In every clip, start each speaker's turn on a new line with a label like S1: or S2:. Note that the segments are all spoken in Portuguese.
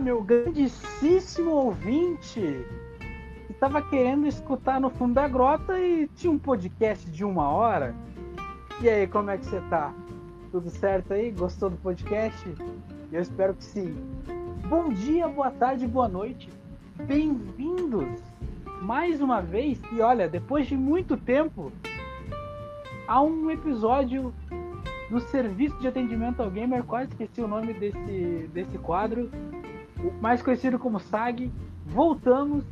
S1: Meu grandíssimo ouvinte! Estava querendo escutar no fundo da grota e tinha um podcast de uma hora. E aí, como é que você tá? Tudo certo aí? Gostou do podcast? Eu espero que sim. Bom dia, boa tarde, boa noite. Bem-vindos mais uma vez. E olha, depois de muito tempo, a um episódio do Serviço de Atendimento ao Gamer. Quase esqueci o nome desse, desse quadro, mais conhecido como SAG. Voltamos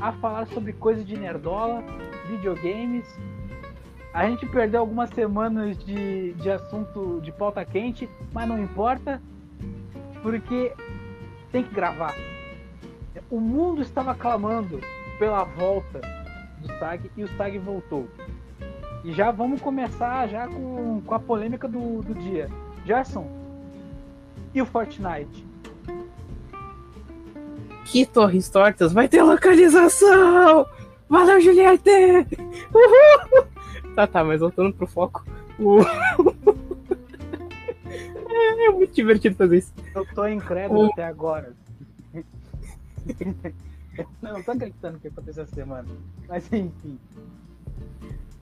S1: a falar sobre coisas de nerdola, videogames. A gente perdeu algumas semanas de, de assunto de pauta quente, mas não importa, porque tem que gravar. O mundo estava clamando pela volta do SAG e o SAG voltou. E já vamos começar já com, com a polêmica do, do dia. Gerson, e o Fortnite?
S2: Que Torres Tortas vai ter localização! Valeu, Juliette! Uhul! Tá, tá, mas voltando pro foco. Uh... é muito divertido fazer isso.
S1: Eu tô incrédulo até agora. não, não tô acreditando que aconteceu essa semana. Mas enfim.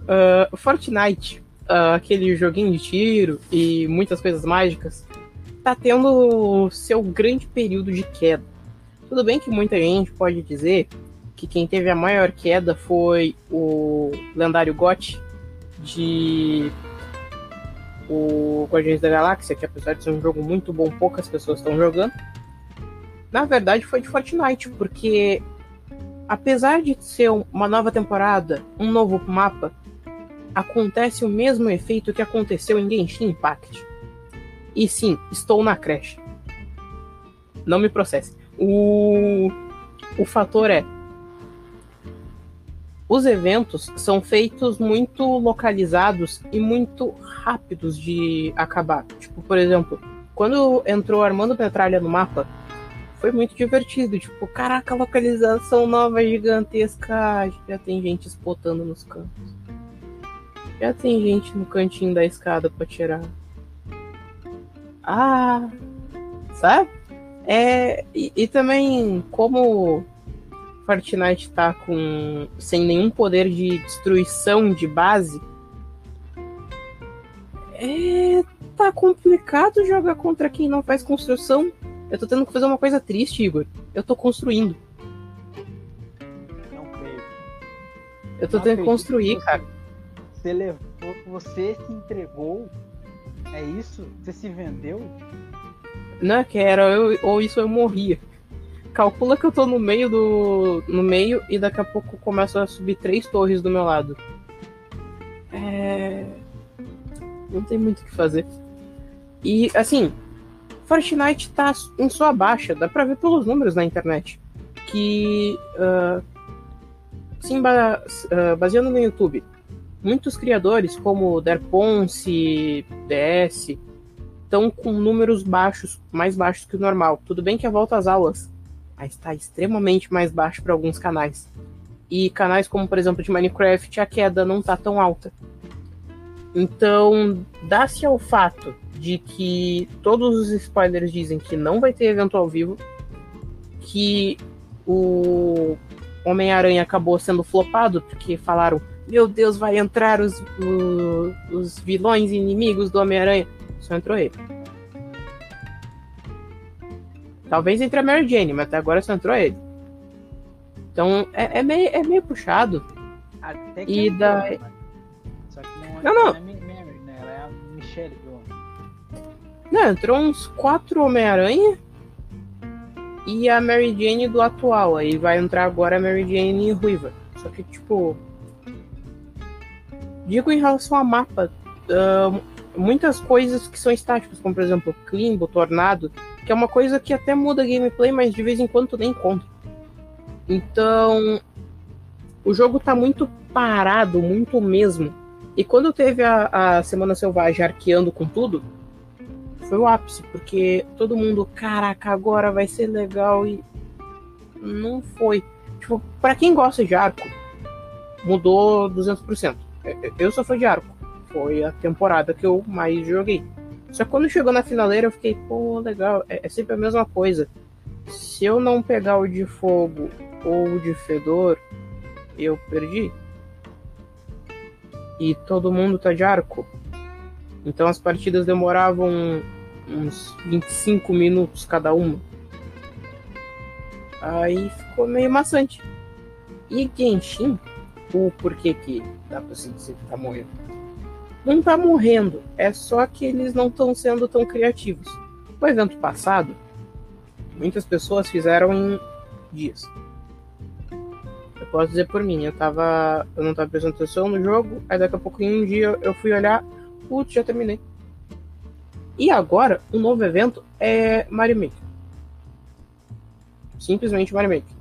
S2: Uh, Fortnite, uh, aquele joguinho de tiro e muitas coisas mágicas, tá tendo seu grande período de queda. Tudo bem que muita gente pode dizer que quem teve a maior queda foi o lendário GOT de o Guardiões da Galáxia, que apesar de ser um jogo muito bom, poucas pessoas estão jogando. Na verdade, foi de Fortnite, porque apesar de ser uma nova temporada, um novo mapa, acontece o mesmo efeito que aconteceu em Genshin Impact. E sim, estou na creche. Não me processe. O, o fator é. Os eventos são feitos muito localizados e muito rápidos de acabar. Tipo, por exemplo, quando entrou Armando Petralha no mapa, foi muito divertido. Tipo, caraca, localização nova gigantesca. Já tem gente spotando nos cantos. Já tem gente no cantinho da escada pra tirar. Ah, sabe? É, e, e também, como Fortnite tá com sem nenhum poder de destruição de base, é, tá complicado jogar contra quem não faz construção. Eu tô tendo que fazer uma coisa triste, Igor. Eu tô construindo.
S1: Não creio.
S2: Eu tô não tendo que construir, cara
S1: você levou, você se entregou, é isso? Você se vendeu?
S2: Não, que era eu, ou isso eu morria. Calcula que eu tô no meio do. no meio e daqui a pouco começa a subir três torres do meu lado. É. Não tem muito o que fazer. E assim, Fortnite tá em sua baixa, dá pra ver pelos números na internet. Que. Uh, sim, uh, baseando no YouTube, muitos criadores, como Derponce, DS, estão com números baixos, mais baixos que o normal. Tudo bem que a volta às aulas está extremamente mais baixo para alguns canais. E canais como, por exemplo, de Minecraft, a queda não está tão alta. Então, dá-se ao fato de que todos os spoilers dizem que não vai ter evento ao vivo, que o Homem-Aranha acabou sendo flopado, porque falaram meu Deus, vai entrar os, os, os vilões inimigos do Homem-Aranha. Só entrou ele. Talvez entre a Mary Jane, mas até agora só entrou ele. Então é, é, meio, é meio puxado.
S1: Até que e da... Só que não, é, não, não. é Mary, né? Ela é a Michelle do
S2: Não, entrou uns quatro Homem-Aranha e a Mary Jane do atual. Aí vai entrar agora a Mary Jane ruiva. Só que, tipo, Digo em relação a mapa, muitas coisas que são estáticas, como por exemplo Climbo, Tornado, que é uma coisa que até muda a gameplay, mas de vez em quando nem encontra. Então, o jogo tá muito parado, muito mesmo. E quando teve a, a Semana Selvagem arqueando com tudo, foi o ápice, porque todo mundo, caraca, agora vai ser legal e não foi. Tipo, pra quem gosta de arco, mudou 200%. Eu sou fã de arco. Foi a temporada que eu mais joguei. Só que quando chegou na finaleira eu fiquei, pô, legal, é, é sempre a mesma coisa. Se eu não pegar o de fogo ou o de fedor, eu perdi. E todo mundo tá de arco. Então as partidas demoravam uns 25 minutos cada uma. Aí ficou meio maçante. E Genshin, o porquê que dá pra se dizer que tá morrendo? Não tá morrendo, é só que eles não estão sendo tão criativos. O evento passado, muitas pessoas fizeram em dias. Eu posso dizer por mim, eu tava. Eu não tava prestando atenção no jogo, aí daqui a pouco em um dia eu fui olhar, putz, já terminei. E agora, o um novo evento é Mario Maker. Simplesmente Mario Maker.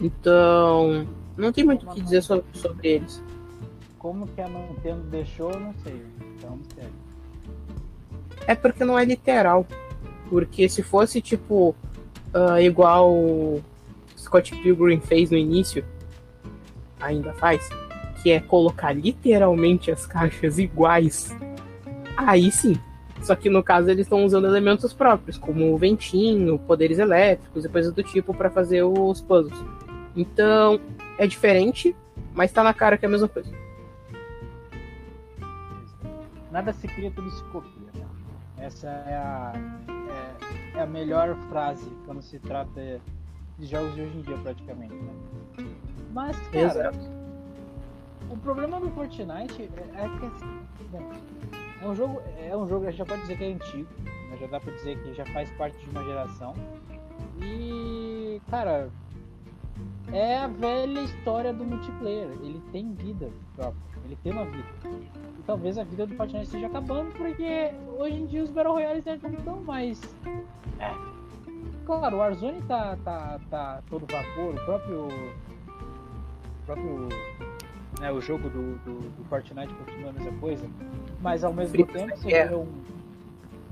S2: Então, não tem muito o que dizer sobre, sobre eles.
S1: Como que a Nintendo deixou, não sei. Então, sério.
S2: É porque não é literal. Porque se fosse, tipo, uh, igual Scott Pilgrim fez no início, ainda faz, que é colocar literalmente as caixas iguais, aí sim. Só que no caso eles estão usando elementos próprios, como o ventinho, poderes elétricos e coisas do tipo para fazer os puzzles. Então é diferente, mas tá na cara que é a mesma coisa.
S1: Nada se cria, tudo se copia. Essa é a, é, é, a melhor frase quando se trata de jogos de hoje em dia, praticamente. Né? Mas, cara, Exato. o problema do Fortnite é, é que assim, é um jogo, é um jogo, a gente já pode dizer que é antigo, né? já dá pra dizer que já faz parte de uma geração. E, cara, é a velha história do multiplayer. Ele tem vida própria, ele tem uma vida. E talvez a vida do Fortnite esteja acabando, porque hoje em dia os Battle Royales já não estão mais. É. Claro, o Warzone tá, tá, tá todo vapor, o próprio. O próprio. Né, o jogo do, do, do Fortnite continua a mesma coisa. Mas ao mesmo Free tempo você vê, um,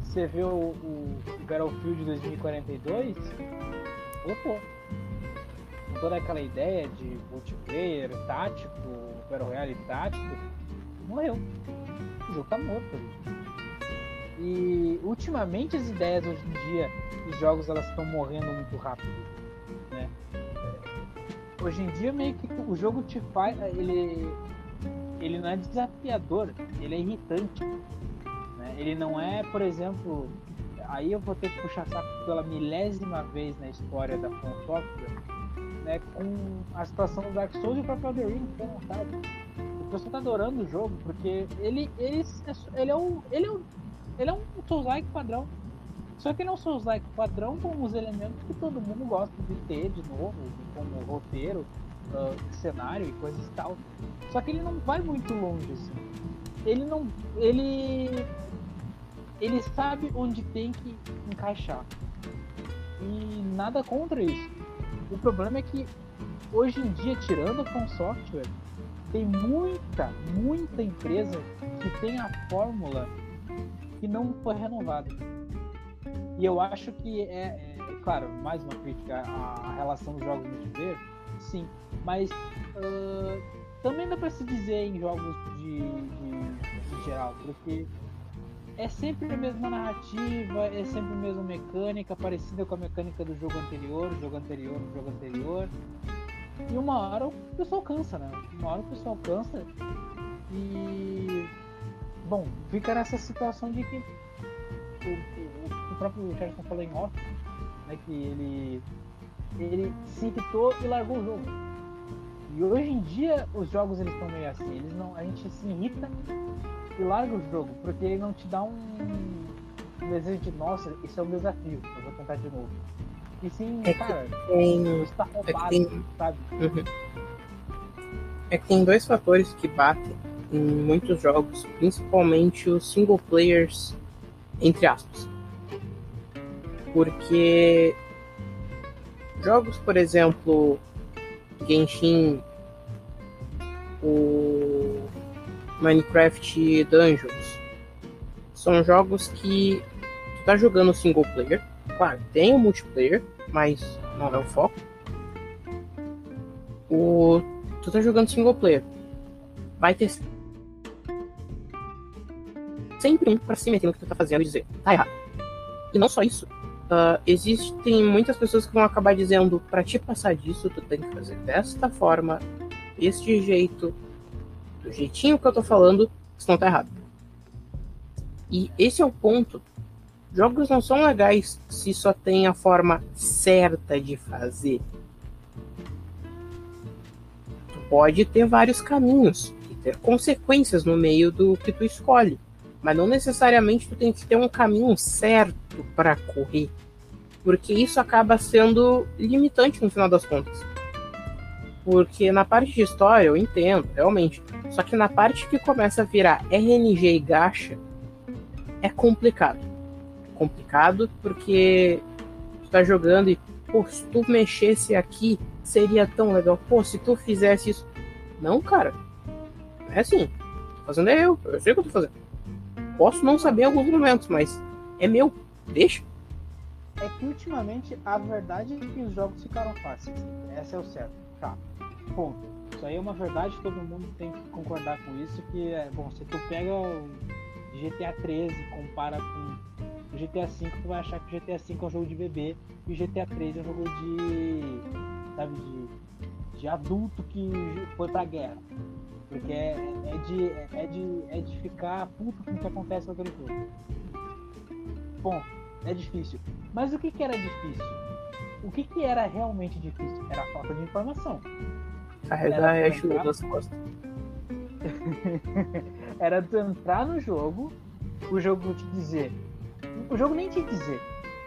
S1: você vê o, o, o Battlefield 2042, opô toda aquela ideia de multiplayer tático, Battle Royale tático, morreu. O jogo tá morto. E ultimamente as ideias hoje em dia dos jogos elas estão morrendo muito rápido. Né? Hoje em dia meio que o jogo te faz. Ele, ele não é desafiador, ele é irritante. Né? Ele não é, por exemplo. Aí eu vou ter que puxar saco pela milésima vez na história da From né, com a situação do Dark Souls e o próprio Elden Ring, com vontade. O pessoal tá adorando o jogo, porque ele, ele, ele é um. Ele é um, ele é um Souls-like padrão. Só que ele é um Souls-like padrão com os elementos que todo mundo gosta de ter de novo, como roteiro, uh, cenário e coisas e tal. Só que ele não vai muito longe, assim. Ele não. Ele. Ele sabe onde tem que encaixar. E nada contra isso. O problema é que hoje em dia, tirando com software, tem muita, muita empresa que tem a fórmula que não foi renovada. E eu acho que é, é claro, mais uma crítica à, relação dos jogos multiplayer, sim, mas uh, também dá para se dizer em jogos de, de, de geral, porque é sempre a mesma narrativa, é sempre a mesma mecânica, parecida com a mecânica do jogo anterior, jogo anterior, jogo anterior. E uma hora o pessoal cansa, né? Uma hora o pessoal cansa e. Bom, fica nessa situação de que o, o, próprio Richardson falou em off, né? Que ele, ele se irritou e largou o jogo. E hoje em dia os jogos eles estão meio assim, eles não, a gente se irrita e larga o jogo, porque ele não te dá um, desejo de, nossa, isso é um desafio, eu vou tentar de novo. E sim, é cara, tem... está roubado, é tem... sabe? Uhum.
S2: É que tem dois fatores que batem em muitos jogos, principalmente os single players, entre aspas. Porque jogos, por exemplo, Genshin, o Minecraft Dungeons. São jogos que tu tá jogando single player. Claro, tem o multiplayer, mas não é o foco. O, tu tá jogando single player. Vai ter sempre um pra se meter no que tu tá fazendo e dizer, tá errado. E não só isso. Uh, existem muitas pessoas que vão acabar dizendo: para te passar disso, tu tem que fazer desta forma, deste jeito, do jeitinho que eu tô falando, senão tá errado. E esse é o ponto. Jogos não são legais se só tem a forma certa de fazer. Tu pode ter vários caminhos e ter consequências no meio do que tu escolhe. Mas não necessariamente tu tem que ter um caminho certo para correr. Porque isso acaba sendo limitante no final das contas. Porque na parte de história eu entendo, realmente. Só que na parte que começa a virar RNG e gacha, é complicado. Complicado porque tu tá jogando e, pô, se tu mexesse aqui, seria tão legal. Pô, se tu fizesse isso. Não, cara. É assim. Tô fazendo é eu. Eu sei o que eu tô fazendo. Posso não saber em alguns momentos, mas é meu. Deixa.
S1: É que ultimamente a verdade é que os jogos ficaram fáceis. Essa é o certo. Tá. Ponto. Isso aí é uma verdade, todo mundo tem que concordar com isso, que é, bom, se tu pega o GTA 13, compara com o GTA 5, tu vai achar que o GTA 5 é um jogo de bebê e o GTA 3 é um jogo de. sabe, de, de adulto que foi pra guerra. Porque é, é, de, é, de, é de ficar puto com o que acontece naquele jogo. Bom, é difícil. Mas o que, que era difícil? O que, que era realmente difícil? Era a falta de informação.
S2: Carregar a chuva das costas.
S1: era tu entrar no jogo, o jogo te dizer. O jogo nem te dizer.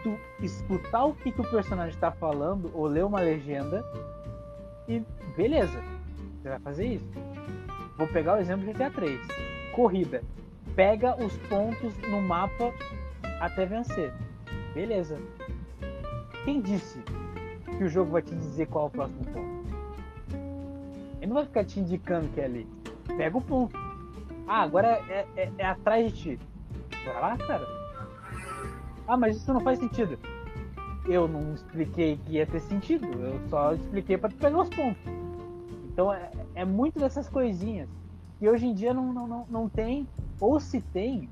S1: Tu escutar o que, que o personagem está falando ou ler uma legenda e beleza, você vai fazer isso. Vou pegar o exemplo de GTA 3. Corrida. Pega os pontos no mapa até vencer. Beleza. Quem disse que o jogo vai te dizer qual é o próximo ponto? Ele não vai ficar te indicando que é ali. Pega o ponto. Ah, agora é, é, é atrás de ti. Vai lá, cara. Ah, mas isso não faz sentido. Eu não expliquei que ia ter sentido. Eu só expliquei para tu pegar os pontos. Então é, é muito dessas coisinhas que hoje em dia não, não, não, não tem, ou se tem,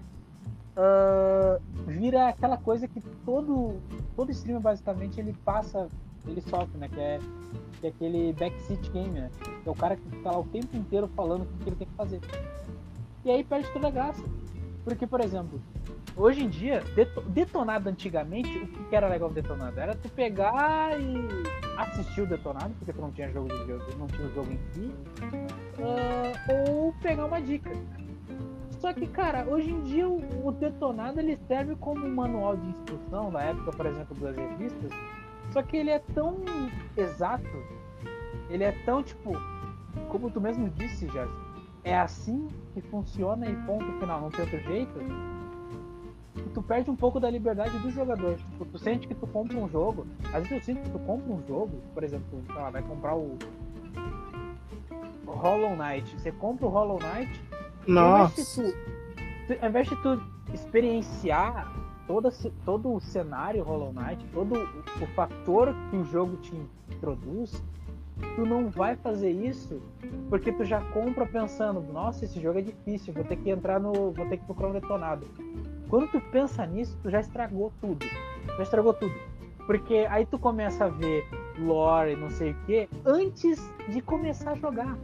S1: uh, vira aquela coisa que todo, todo streamer basicamente ele passa, ele sofre, né? Que é, que é aquele backseat game, né? É o cara que fica lá o tempo inteiro falando o que ele tem que fazer. E aí perde toda a graça. Porque, por exemplo, hoje em dia, detonado antigamente, o que era legal detonado? Era tu pegar e assistir o detonado, porque tu não tinha jogo de jogo, não tinha jogo em si, uh, ou pegar uma dica. Só que, cara, hoje em dia o, detonado ele serve como um manual de instrução da época, por exemplo, das revistas. Só que ele é tão exato, ele é tão tipo, como tu mesmo disse, Gerson, é assim que funciona e ponto final, não tem outro jeito tu perde um pouco da liberdade do jogador. Tipo, tu sente que tu compra um jogo, às vezes eu sinto que tu compra um jogo, por exemplo, tu lá, vai comprar o... Hollow Knight. Você compra o Hollow Knight,
S2: Nossa.
S1: Ao invés de tu, ao invés de tu experienciar todo, todo o cenário Hollow Knight, todo o, fator que o jogo te introduz, tu não vai fazer isso porque tu já compra pensando, nossa, esse jogo é difícil, vou ter que entrar no. vou ter que procurar um detonado. Quando tu pensa nisso, tu já estragou tudo. Já estragou tudo. Porque aí tu começa a ver lore, não sei o que, antes de começar a jogar.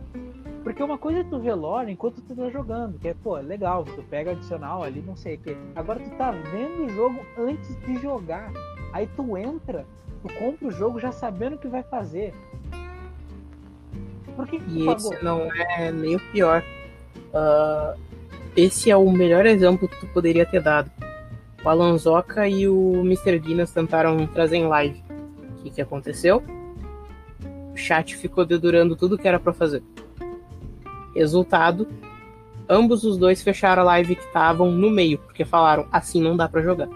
S1: Porque uma coisa é tu lore enquanto tu tá jogando, que é, pô, é legal, tu pega adicional ali, não sei o que. Agora tu tá vendo o jogo antes de jogar. Aí tu entra, tu compra o jogo já sabendo o que vai fazer.
S2: Por que, que e esse não é nem o pior. Uh, esse é o melhor exemplo que tu poderia ter dado. O Alanzoca e o Mr. Guinness tentaram trazer em live. O que, que aconteceu? O chat ficou dedurando tudo que era para fazer. Resultado: ambos os dois fecharam a live que estavam no meio, porque falaram assim não dá para jogar.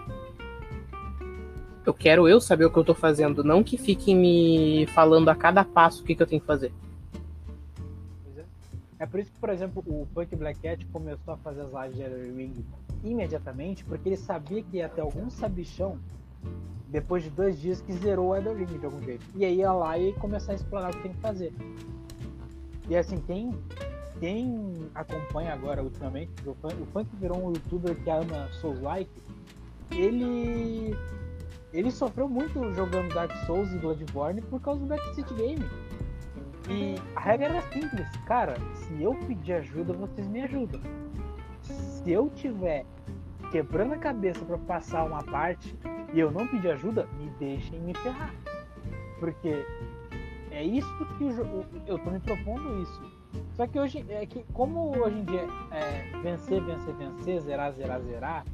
S2: Eu quero eu saber o que eu tô fazendo, não que fiquem me falando a cada passo o que, que eu tenho que fazer.
S1: É por isso que, por exemplo, o Punk Black Cat começou a fazer as lives de Elden Ring imediatamente, porque ele sabia que ia ter algum sabichão depois de dois dias que zerou o Elden Ring de algum jeito. E aí ia lá e começar a explorar o que tem que fazer. E assim, quem, quem acompanha agora ultimamente, o Punk, o Punk virou um youtuber que ama Souls-like, ele ele sofreu muito jogando Dark Souls e Bloodborne por causa do Backseat Game. E a regra era simples, cara, se eu pedir ajuda, vocês me ajudam. Se eu tiver quebrando a cabeça para passar uma parte e eu não pedir ajuda, me deixem me ferrar. Porque é isso que eu, eu tô me propondo isso. Só que hoje, é que como hoje em dia é vencer, vencer, vencer, zerar, zerar, zerar,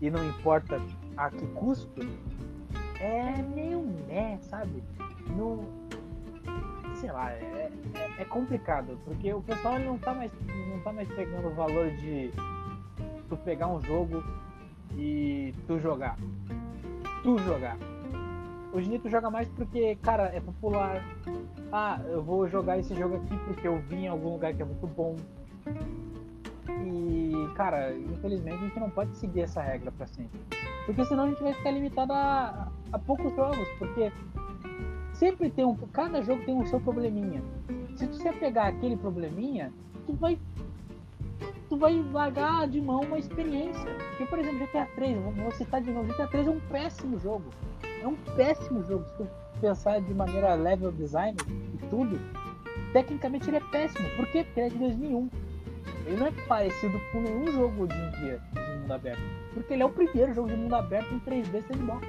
S1: e não importa a que custo, é meio né, sabe? Não. Sei lá, é, é, é, complicado, porque o pessoal não tá mais, não tá mais pegando o valor de tu pegar um jogo e tu jogar. Tu jogar. Hoje em tu joga mais porque, cara, é popular. Ah, eu vou jogar esse jogo aqui porque eu vi em algum lugar que é muito bom. E, cara, infelizmente a gente não pode seguir essa regra para sempre. Porque senão a gente vai ficar limitado a, a poucos jogos, porque sempre tem um. Cada jogo tem o seu probleminha. Se você pegar aquele probleminha, tu vai. Tu vai largar de mão uma experiência. Porque, por exemplo, GTA 3, vou citar de novo, GTA 3 é um péssimo jogo. É um péssimo jogo. Se tu pensar de maneira level design e tudo, tecnicamente ele é péssimo. Por quê? Porque ele é de 2001. Ele não é parecido com nenhum jogo hoje em dia de mundo aberto. Porque ele é o primeiro jogo de mundo aberto em 3D sandbox.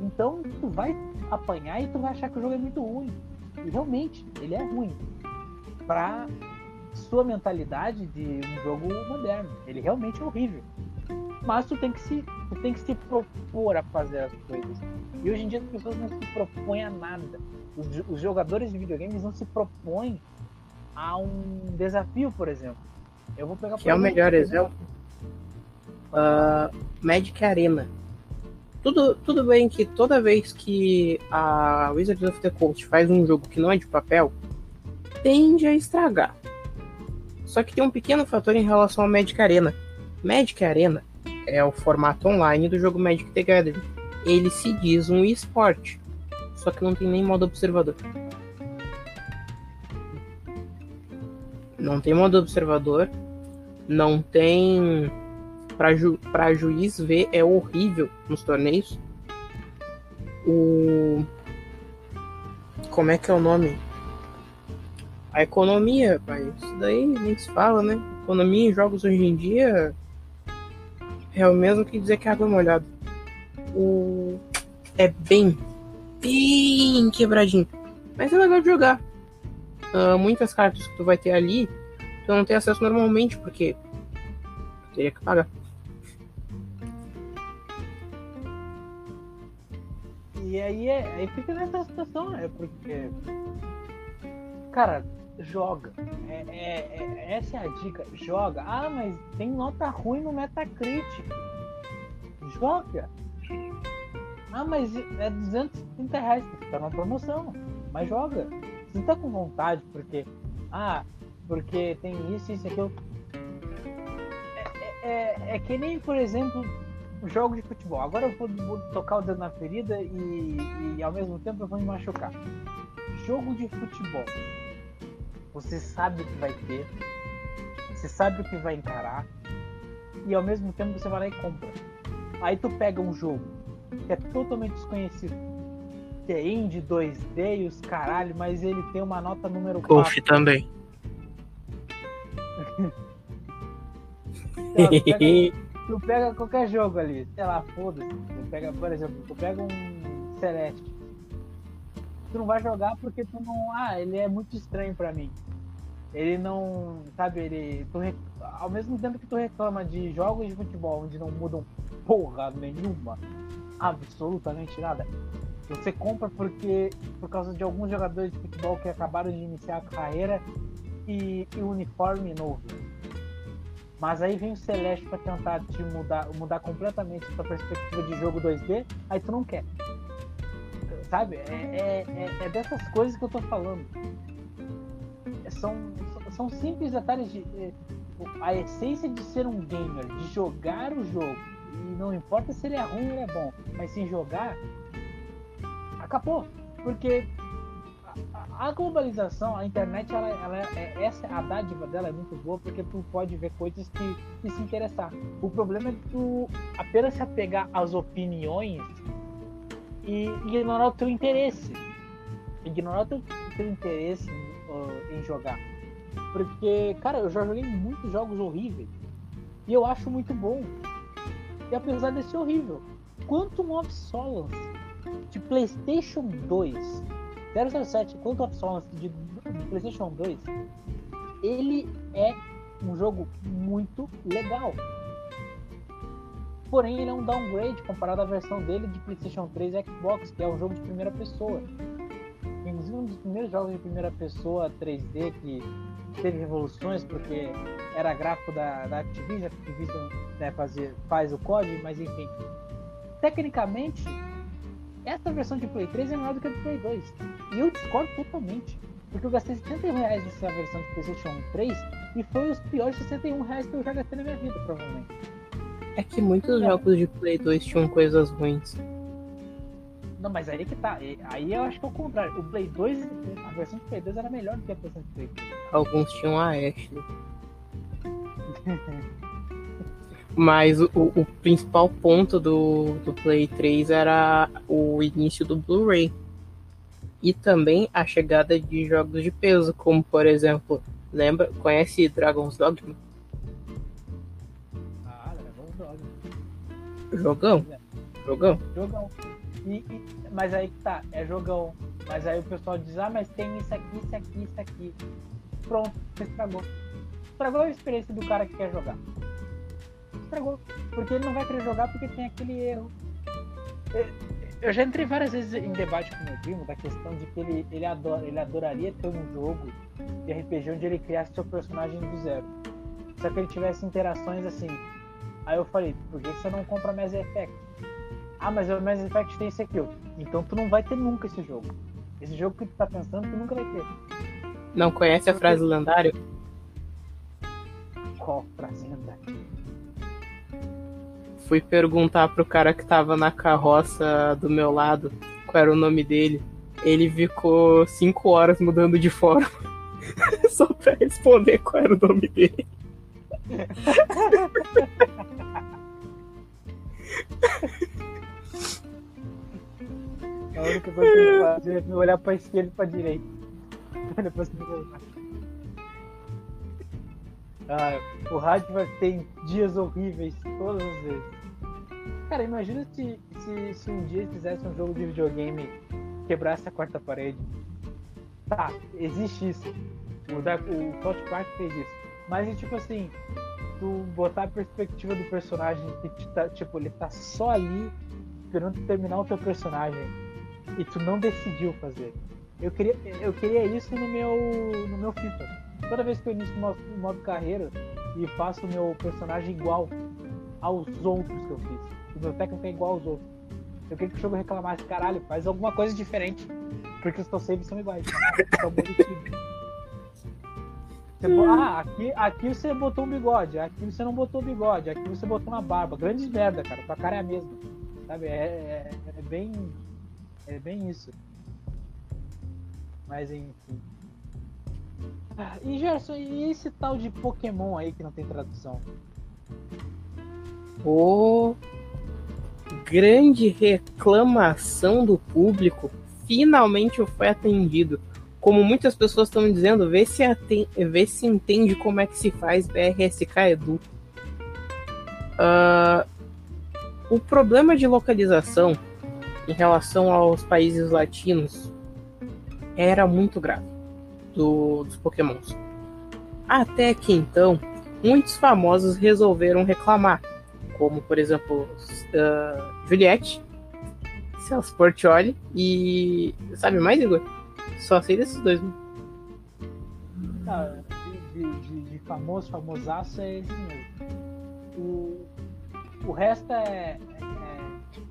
S1: Então tu vai apanhar e tu vai achar que o jogo é muito ruim. E realmente, ele é ruim. Pra sua mentalidade de um jogo moderno. Ele realmente é horrível. Mas tu tem que se, tu tem que se propor a fazer as coisas. E hoje em dia as pessoas não se propõem a nada. Os, os jogadores de videogames não se propõem a um desafio, por exemplo. Eu vou pegar
S2: Que é o melhor exemplo. Uh, Magic Arena. Tudo, tudo bem que toda vez que a Wizards of the Coast faz um jogo que não é de papel, tende a estragar. Só que tem um pequeno fator em relação ao Magic Arena. Magic Arena é o formato online do jogo Magic the Gathering. Ele se diz um esporte, só que não tem nem modo observador. Não tem modo observador, não tem para ju juiz ver é horrível nos torneios. O. Como é que é o nome? A economia, pai. Isso daí nem se fala, né? Economia em jogos hoje em dia é o mesmo que dizer que água é molhada. O. É bem, bem quebradinho. Mas é legal de jogar. Uh, muitas cartas que tu vai ter ali, tu não tem acesso normalmente, porque teria que pagar.
S1: E aí, é, aí fica nessa situação, né? Porque, cara, joga. É, é, é, essa é a dica. Joga. Ah, mas tem nota ruim no Metacritic. Joga. Ah, mas é 230 reais. Tá na promoção. Mas joga. Você tá com vontade, porque. Ah, porque tem isso, isso, aquilo. É, é, é, é que nem, por exemplo, jogo de futebol. Agora eu vou, vou tocar o dedo na ferida e, e, ao mesmo tempo eu vou me machucar. Jogo de futebol. Você sabe o que vai ter, você sabe o que vai encarar e ao mesmo tempo você vai lá e compra. Aí tu pega um jogo que é totalmente desconhecido, que é indie 2D e os caralho, mas ele tem uma nota número 4.
S2: Golf também.
S1: Então, pega, tu pega qualquer jogo ali, sei lá, foda-se. Tu pega, por exemplo, tu pega um Celeste. Tu não vai jogar porque tu não. Ah, ele é muito estranho para mim. Ele não. Sabe, ele. Tu, ao mesmo tempo que tu reclama de jogos de futebol onde não mudam porra nenhuma, absolutamente nada. Você compra porque por causa de alguns jogadores de futebol que acabaram de iniciar a carreira e, e uniforme novo. Mas aí vem o Celeste para tentar te mudar, mudar completamente sua perspectiva de jogo 2D, aí tu não quer. Sabe? É, é, é, é dessas coisas que eu tô falando. São, são simples detalhes de. A essência de ser um gamer, de jogar o jogo. E não importa se ele é ruim ou é bom, mas sem jogar, acabou. Porque a globalização, a internet, ela, ela é, essa a dádiva dela é muito boa porque tu pode ver coisas que, que se interessar. O problema é tu apenas se apegar às opiniões e ignorar o teu interesse. Ignorar o teu, teu interesse uh, em jogar. Porque, cara, eu já joguei muitos jogos horríveis. E eu acho muito bom. E apesar de ser horrível, Quantum of Solace de PlayStation 2, 007 Quantum of Solace de, de PlayStation 2, ele é um jogo muito legal. Porém, ele é um downgrade comparado à versão dele de PlayStation 3 e Xbox, que é um jogo de primeira pessoa. Um dos primeiros jogos de primeira pessoa 3D que teve revoluções, porque era gráfico da, da Activision, a Activision né, fazia, faz o código, mas enfim. Tecnicamente, essa versão de Play 3 é melhor do que a do Play 2. E eu discordo totalmente. Porque eu gastei 71 reais nessa versão de PlayStation 3 e foi os piores 61 reais que eu já gastei na minha vida, provavelmente.
S2: É que muitos é. jogos de Play 2 tinham coisas ruins.
S1: Não, mas aí que tá. Aí eu acho que é o contrário. O Play 2, a versão de Play 2 era melhor do que a versão de Play 3.
S2: Alguns tinham a Ashley. Mas o, o, principal ponto do, do Play 3 era o início do Blu-ray. E também a chegada de jogos de peso, como por exemplo, lembra? Conhece Dragon's Dogma?
S1: Ah, Dragon's Dogma.
S2: Jogão. Jogão.
S1: Jogão. E, e, mas aí que tá, é jogão. Mas aí o pessoal diz, ah, mas tem isso aqui, isso aqui, isso aqui. Pronto, você estragou. Estragou a experiência do cara que quer jogar estragou. Porque ele não vai querer jogar porque tem aquele erro. Eu já entrei várias vezes em debate com meu primo da questão de que ele, ele, adora, ele adoraria ter um jogo de RPG onde ele criasse seu personagem do zero. Só que ele tivesse interações assim. Aí eu falei, por que você não compra Mass Effect? Ah, mas o Mass Effect tem esse aqui. Então tu não vai ter nunca esse jogo. Esse jogo que tu tá pensando, tu nunca vai ter.
S2: Não conhece a frase lendária?
S1: Qual frase lendária?
S2: fui perguntar pro cara que tava na carroça do meu lado qual era o nome dele. Ele ficou cinco horas mudando de forma só pra responder qual era o nome dele.
S1: A única coisa que eu fazer é olhar pra esquerda e pra direita. Depois que voltar. Ah, o rádio vai ter dias horríveis todas as vezes. Cara, imagina se, se, se um dia fizesse um jogo de videogame quebrasse a quarta parede. Tá, existe isso. O, da, o South Park fez isso. Mas tipo assim, tu botar a perspectiva do personagem que tá, tipo, ele tá só ali esperando terminar o teu personagem e tu não decidiu fazer. Eu queria, eu queria isso no meu, no meu FIFA. Toda vez que eu inicio o modo, carreira e faço o meu personagem igual aos outros que eu fiz o meu técnico é igual aos outros. Eu queria que o jogo reclamasse, caralho, faz alguma coisa diferente. Porque os teus saves são iguais. São você, ah, aqui, aqui você botou um bigode, aqui você não botou bigode, aqui você botou uma barba. Grande merda, cara. Tua cara é a mesma. Sabe? É, é, é bem. É bem isso. Mas enfim. Ah, e Gerson, e esse tal de Pokémon aí que não tem tradução?
S2: Ô, grande reclamação do público finalmente foi atendido. Como muitas pessoas estão dizendo, vê se, aten vê se entende como é que se faz BRSK Edu. Uh, o problema de localização em relação aos países latinos era muito grave do, dos Pokémons. Até que então, muitos famosos resolveram reclamar como, por exemplo, uh, Juliette, Celso Portioli e. Sabe mais, Igor? Só sei desses dois. Né?
S1: Ah, de, de, de, famoso, famosaço é esse mesmo. O, o resto é. é,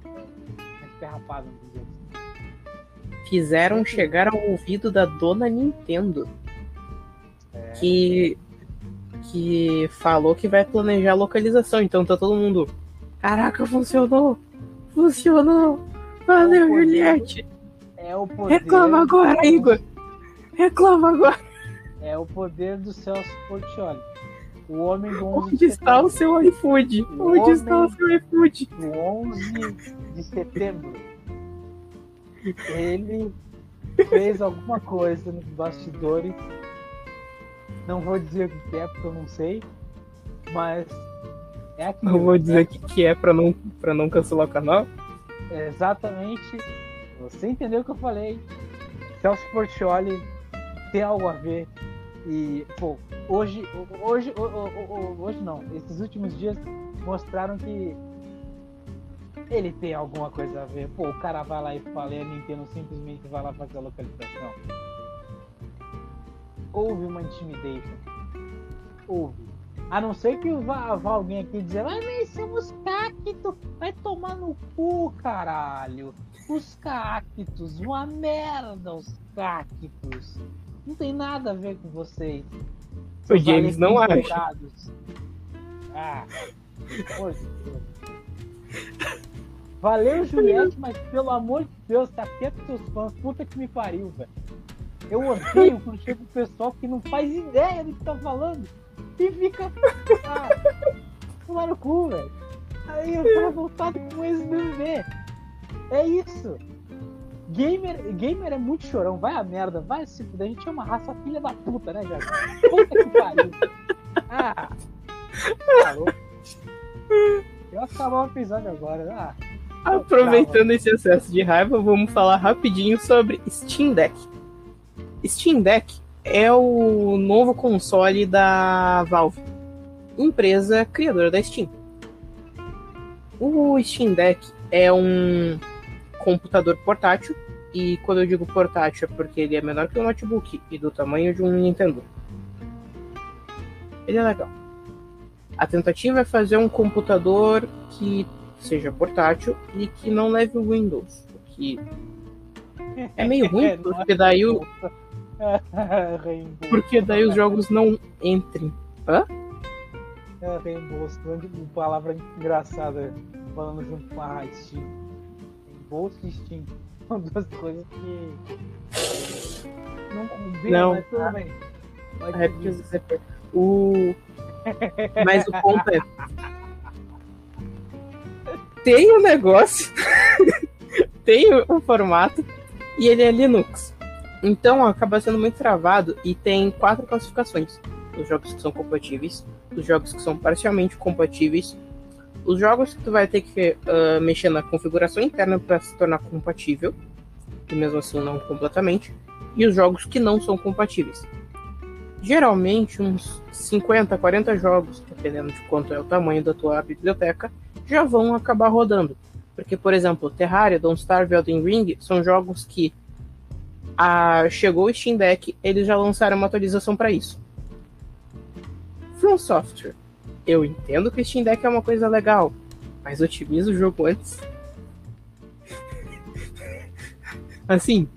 S1: é esperrapado, vamos dizer assim.
S2: Fizeram chegar ao ouvido da dona Nintendo. É. Que que falou que vai planejar a localização. Então tá todo mundo. Caraca, funcionou! Funcionou! Valeu, é Juliette!
S1: É o poder.
S2: Reclama agora, Igor! Reclama agora!
S1: É o poder do Celso Portioli. O homem do
S2: 11 Onde está o seu iFood? O Onde está o seu iFood?
S1: O 11 de setembro. ele fez alguma coisa nos bastidores. Não vou dizer o que é, porque eu não sei. Mas é aquilo.
S2: Não vou dizer o que, que é pra não, pra não cancelar o canal.
S1: É exatamente. Você entendeu o que eu falei. Celso Portioli tem algo a ver. E, pô, hoje, hoje, hoje, hoje não. Esses últimos dias mostraram que ele tem alguma coisa a ver. Pô, o cara vai lá e fala e a Nintendo simplesmente vai lá fazer a localização. Houve uma intimidation. Houve. A não ser que vá, vá alguém aqui dizer, mas nós os cactos. Vai tomar no cu, caralho. Os cactos, uma merda, os cactos. Não tem nada a ver com vocês.
S2: O James não acha.
S1: Ah, Valeu, Juliette, mas pelo amor de Deus, tá quieto seus fãs. Puta que me pariu, velho. Eu odeio quando chega o pessoal que não faz ideia do que tá falando e fica. Ah, tomar no cu, velho. Aí eu tô voltado com esse bebê. É isso. Gamer, gamer é muito chorão, vai a merda, vai se fuder. A gente é uma raça filha da puta, né, Jair? Puta que pariu. Ah, parou. Eu acabar o episódio agora. Ah,
S2: Aproveitando esse excesso de raiva, vamos falar rapidinho sobre Steam Deck. Steam Deck é o novo console da Valve, empresa criadora da Steam. O Steam Deck é um computador portátil, e quando eu digo portátil é porque ele é menor que um notebook e do tamanho de um Nintendo. Ele é legal. A tentativa é fazer um computador que seja portátil e que não leve o Windows, o que é meio ruim, porque daí o porque daí os jogos não entrem. Hã?
S1: É, reembolso, palavra engraçada falando junto com a Steam. Reembolso e Steam. São duas coisas que não combinam, mas tudo bem.
S2: É o... Mas o ponto é. Tem o um negócio, tem o um formato e ele é Linux. Então acaba sendo muito travado e tem quatro classificações: os jogos que são compatíveis, os jogos que são parcialmente compatíveis, os jogos que tu vai ter que uh, mexer na configuração interna para se tornar compatível, e mesmo assim não completamente, e os jogos que não são compatíveis. Geralmente, uns 50, 40 jogos, dependendo de quanto é o tamanho da tua biblioteca, já vão acabar rodando. Porque, por exemplo, Terraria, Don't Starve Elden Ring são jogos que a, chegou o Steam Deck, eles já lançaram uma atualização para isso. From Software. Eu entendo que o Steam Deck é uma coisa legal, mas otimiza o jogo antes. assim,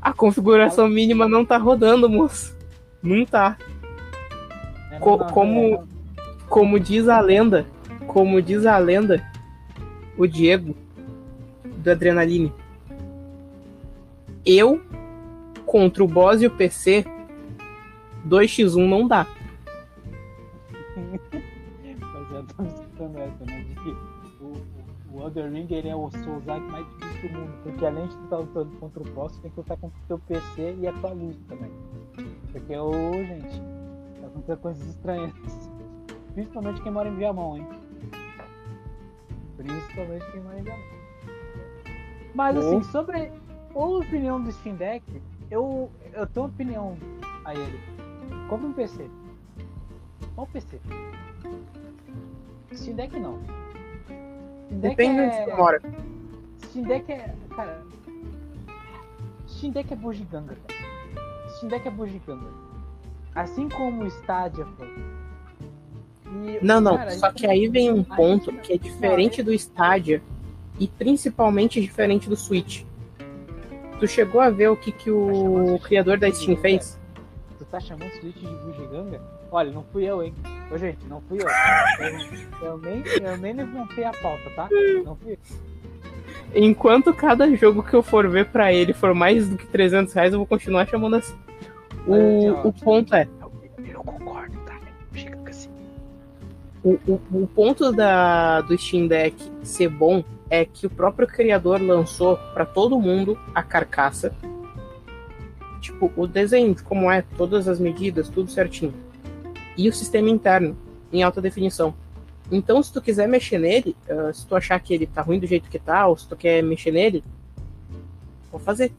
S2: a configuração mínima não tá rodando, moço. Não tá. Co como, como diz a lenda, como diz a lenda, o Diego do Adrenaline eu contra o boss e o PC, 2x1 não dá.
S1: Elden Ring ele é o Souls mais difícil do mundo. Porque além de estar lutando contra o boss, tem que lutar contra o teu PC e a tua luz também. Porque, ô, gente, tá acontecendo coisas estranhas. Principalmente quem mora em Viamão, hein? Principalmente quem mora em Viamão. Mas assim, sobre ou opinião do Steam Deck, eu, eu tenho uma opinião a ele. Compre um PC. Qual PC? Steam Deck não.
S2: Depende é... onde você mora.
S1: Steam Deck é. Cara. Steam Deck é bugiganga, cara. Steam Deck é bugiganga. Assim como o Stadia foi.
S2: E, não, não. Cara, só que aí vem um ponto que é diferente do Stadia e principalmente diferente do Switch. Tu chegou a ver o que, que o tá criador da Steam fez?
S1: Tu tá chamando o Switch de bugiganga? Olha, não fui eu, hein? Ô, gente, não fui eu. Eu, eu nem, eu nem levantei a pauta, tá? Não fui eu.
S2: Enquanto cada jogo que eu for ver pra ele for mais do que 300 reais, eu vou continuar chamando assim. O, o ponto é.
S1: Eu concordo, tá? Chega assim.
S2: O, o, o ponto da, do Steam Deck ser bom é que o próprio criador lançou para todo mundo a carcaça. Tipo, o desenho de como é, todas as medidas, tudo certinho. E o sistema interno, em alta definição. Então, se tu quiser mexer nele, uh, se tu achar que ele tá ruim do jeito que tá, ou se tu quer mexer nele, vou fazer.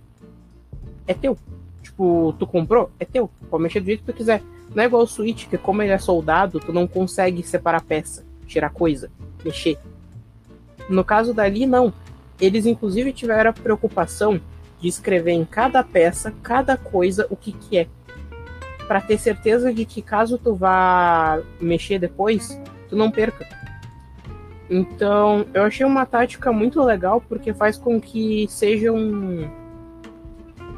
S2: É teu. Tipo, tu comprou, é teu. Pode mexer do jeito que tu quiser. Não é igual o Switch, que como ele é soldado, tu não consegue separar peça, tirar coisa, mexer. No caso dali, não. Eles inclusive tiveram a preocupação de escrever em cada peça, cada coisa, o que, que é. Para ter certeza de que caso tu vá mexer depois, tu não perca. Então, eu achei uma tática muito legal porque faz com que seja um.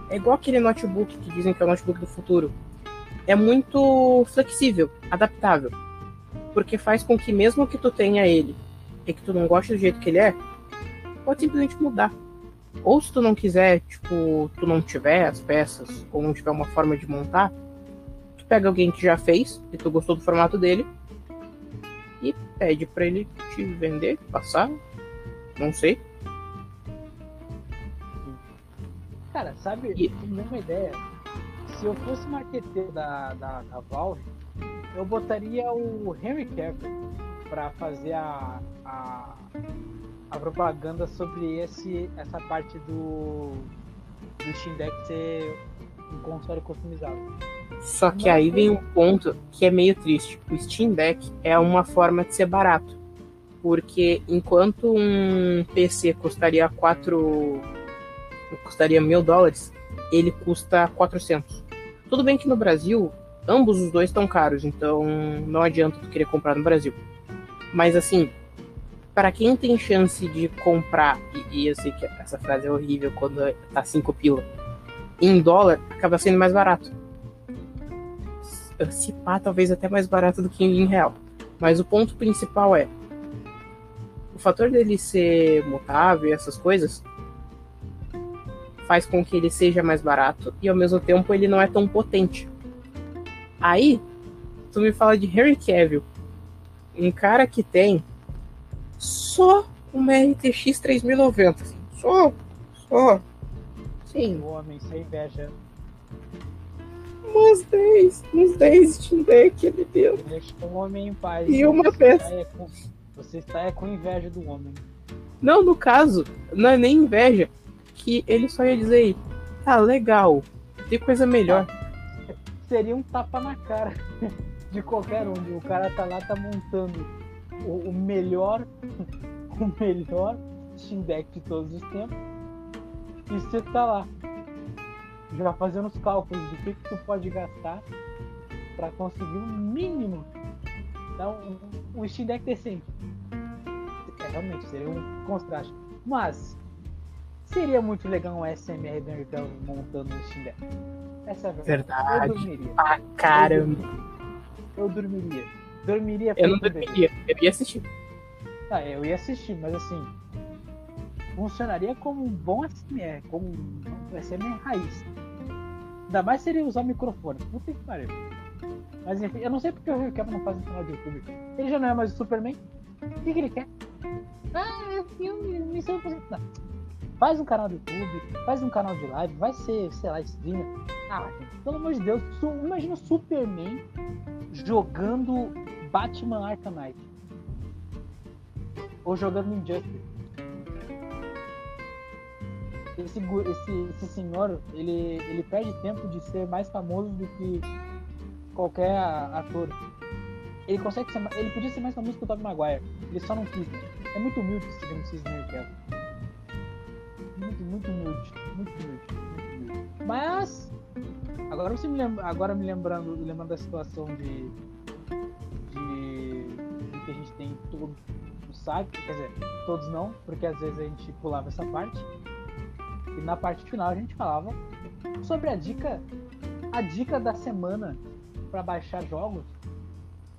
S2: É igual aquele notebook que dizem que é o notebook do futuro. É muito flexível, adaptável. Porque faz com que, mesmo que tu tenha ele e que tu não goste do jeito que ele é, pode simplesmente mudar. Ou se tu não quiser, tipo, tu não tiver as peças, ou não tiver uma forma de montar, pega alguém que já fez e tu gostou do formato dele e pede para ele te vender, passar, não sei.
S1: Cara, sabe, e... mesma ideia. Se eu fosse marqueteiro da, da, da Valve, eu botaria o Henry Cavill para fazer a, a, a, propaganda sobre esse, essa parte do, do Steam Deck ser um console customizado.
S2: Só que aí vem um ponto que é meio triste. O Steam Deck é uma forma de ser barato. Porque enquanto um PC custaria 4. custaria mil dólares, ele custa 400. Tudo bem que no Brasil, ambos os dois estão caros, então não adianta tu querer comprar no Brasil. Mas assim, para quem tem chance de comprar, e, e eu sei que essa frase é horrível quando tá 5 pila, em dólar, acaba sendo mais barato se pá, talvez até mais barato do que em real. Mas o ponto principal é o fator dele ser mutável e essas coisas faz com que ele seja mais barato e ao mesmo tempo ele não é tão potente. Aí, tu me fala de Henry Cavill, um cara que tem só uma RTX 3090, assim, só, só.
S1: Sim. O homem sem inveja
S2: umas 10, uns 10 Steam Deck ali dentro.
S1: Deixa o homem em paz.
S2: E uma peça.
S1: Está é com, você está é com inveja do homem.
S2: Não, no caso, não é nem inveja. Que ele só ia dizer, tá legal, tem coisa melhor.
S1: Seria um tapa na cara de qualquer um. O cara tá lá, tá montando o, o melhor, o melhor Steam Deck de todos os tempos. E você tá lá, já fazendo os cálculos do que, que tu pode gastar para conseguir um mínimo. Então, um, um Steam Deck decente. É, realmente, seria um contraste. Mas, seria muito legal um SMR do montando um Steam Deck. Essa é a
S2: verdade. Eu dormiria. Ah, caramba.
S1: Eu dormiria. Dormiria.
S2: Eu não dormiria. Eu ia assistir.
S1: Ah, eu ia assistir, mas assim, funcionaria como um bom SMR, como um SMR raiz. Ainda mais se ele usar o microfone. Puta que pariu. Mas enfim, eu não sei porque o Rio Cavill não faz um canal de YouTube. Ele já não é mais o Superman. O que, que ele quer? Ah, é filme, missão impossível. Faz um canal de YouTube, faz um canal de live, vai ser, sei lá, streamer. Ah, gente, pelo amor de Deus, imagina o Superman jogando Batman Arkham Knight. Ou jogando Injustice esse, esse, esse senhor, ele, ele perde tempo de ser mais famoso do que qualquer ator. Ele consegue ser, ele podia ser mais famoso que o Tobey Maguire. Ele só não quis. É muito humilde esse Grande Cisne Negro, Muito, muito humilde. Muito humilde. Muito humilde. Mas agora você me lembra, agora me lembrando, lembrando da situação de, de, de que a gente tem todo no site, quer dizer, todos não, porque às vezes a gente pulava essa parte e na parte final a gente falava sobre a dica, a dica da semana para baixar jogos.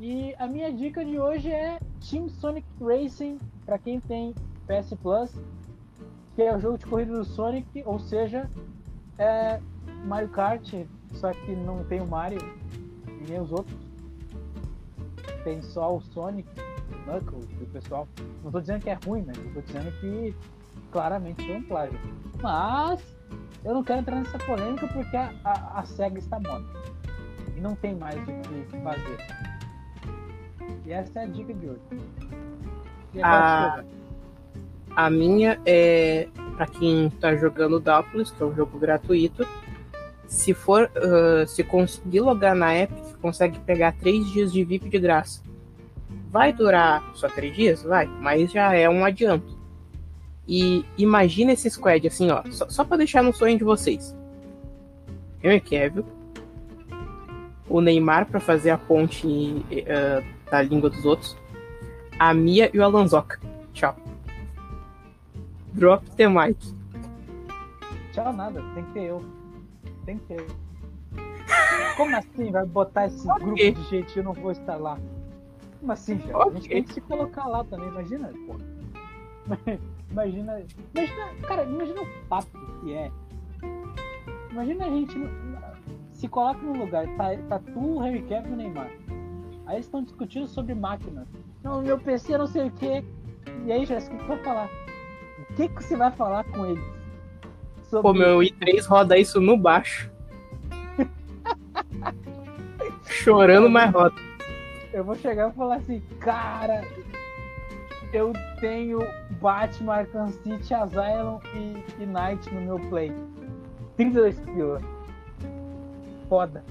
S1: E a minha dica de hoje é Team Sonic Racing para quem tem PS Plus, que é o jogo de corrida do Sonic, ou seja, é Mario Kart, só que não tem o Mario e nem os outros. Tem só o Sonic Knuckles, do pessoal. Não tô dizendo que é ruim? Eu tô dizendo que claramente foi um plágio. Mas eu não quero entrar nessa polêmica porque a, a, a SEGA está morta. E não tem mais o que fazer. E essa é a dica de hoje.
S2: A, a minha é para quem tá jogando Doubtless, que é um jogo gratuito. Se for, uh, se conseguir logar na Epic, consegue pegar três dias de VIP de graça. Vai durar só três dias? Vai, mas já é um adianto. E imagina esse squad assim, ó, só, só para deixar no sonho de vocês. Henry Cavill, o Neymar para fazer a ponte uh, da língua dos outros, a Mia e o Alanzoca. Tchau. Drop the mic.
S1: Tchau nada, tem que ter eu. Tem que ter eu. Como assim vai botar esse okay. grupo de gente e eu não vou estar lá? Como assim, já? Okay. A gente tem que se colocar lá também, imagina, pô. Imagina. Imagina, cara, imagina o papo que é. Imagina a gente se coloca num lugar, tá, tá tu, o Harry Cavill e o Neymar. Aí eles estão discutindo sobre máquinas. Não, meu PC não sei o que. E aí, Jéssica, o que você vai falar? O que, que você vai falar com eles?
S2: Sobre... Pô, meu i3 roda isso no baixo. Chorando, mas roda.
S1: Eu vou chegar e falar assim, cara, eu tenho Batman, Arkham City, Asylum e, e Night no meu play. 32 pila. Foda.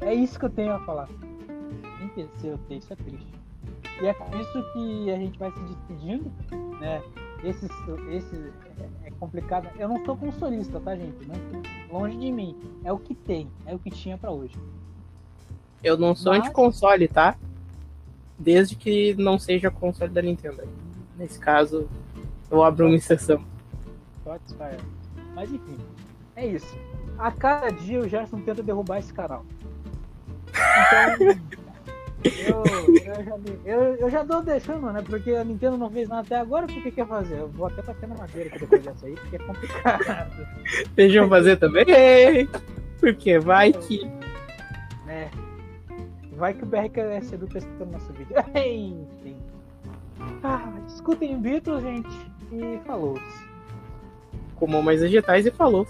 S1: É isso que eu tenho a falar. Nem pensei eu tenho, isso é triste. E é com isso que a gente vai se despedindo, né? Esse, esse é complicado. Eu não sou consolista, tá, gente? Não, longe de mim. É o que tem, é o que tinha para hoje.
S2: Eu não sou Mas... anti-console, tá? Desde que não seja console da Nintendo. Nesse caso, eu abro uma exceção.
S1: Mas enfim, é isso. A cada dia o Gerson tenta derrubar esse canal. Então, eu, eu, já, eu, eu já tô deixando, né? Porque a Nintendo não fez nada até agora, por que quer fazer? Eu vou até tacar na madeira depois dessa aí, porque é complicado.
S2: Deixa eu fazer também. Porque vai que.
S1: É. Vai que o BRKS Edu tá escutando nosso vídeo. Enfim. Ah, escutem Beatles, gente. E falou.
S2: Comam mais vegetais e falou.